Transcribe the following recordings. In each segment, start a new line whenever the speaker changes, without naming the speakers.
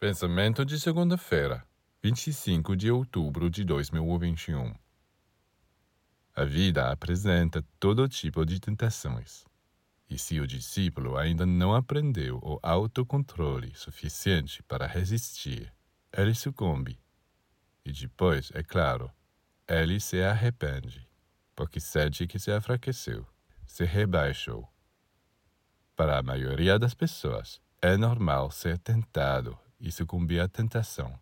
Pensamento de segunda-feira, 25 de outubro de 2021. A vida apresenta todo tipo de tentações. E se o discípulo ainda não aprendeu o autocontrole suficiente para resistir, ele sucumbe. E depois, é claro, ele se arrepende, porque sente que se enfraqueceu, se rebaixou. Para a maioria das pessoas, é normal ser tentado e sucumbir à tentação.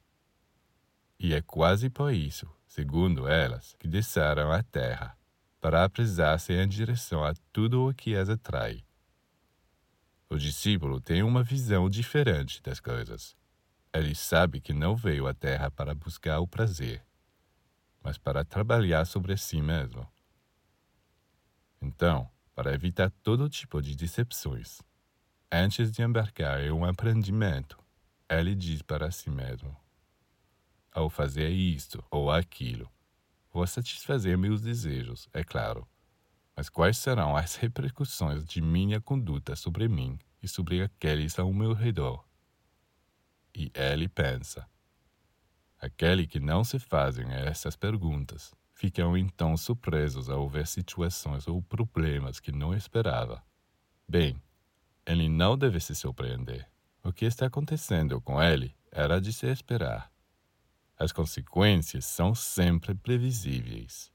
E é quase por isso, segundo elas, que desceram à terra, para apressar-se em direção a tudo o que as atrai. O discípulo tem uma visão diferente das coisas. Ele sabe que não veio à terra para buscar o prazer, mas para trabalhar sobre si mesmo. Então, para evitar todo tipo de decepções, antes de embarcar em um aprendimento, ele diz para si mesmo: Ao fazer isto ou aquilo, vou satisfazer meus desejos, é claro. Mas quais serão as repercussões de minha conduta sobre mim e sobre aqueles ao meu redor? E ele pensa. Aquele que não se fazem essas perguntas ficam então surpresos ao ver situações ou problemas que não esperava. Bem, ele não deve se surpreender. O que está acontecendo com ele era de se esperar. As consequências são sempre previsíveis.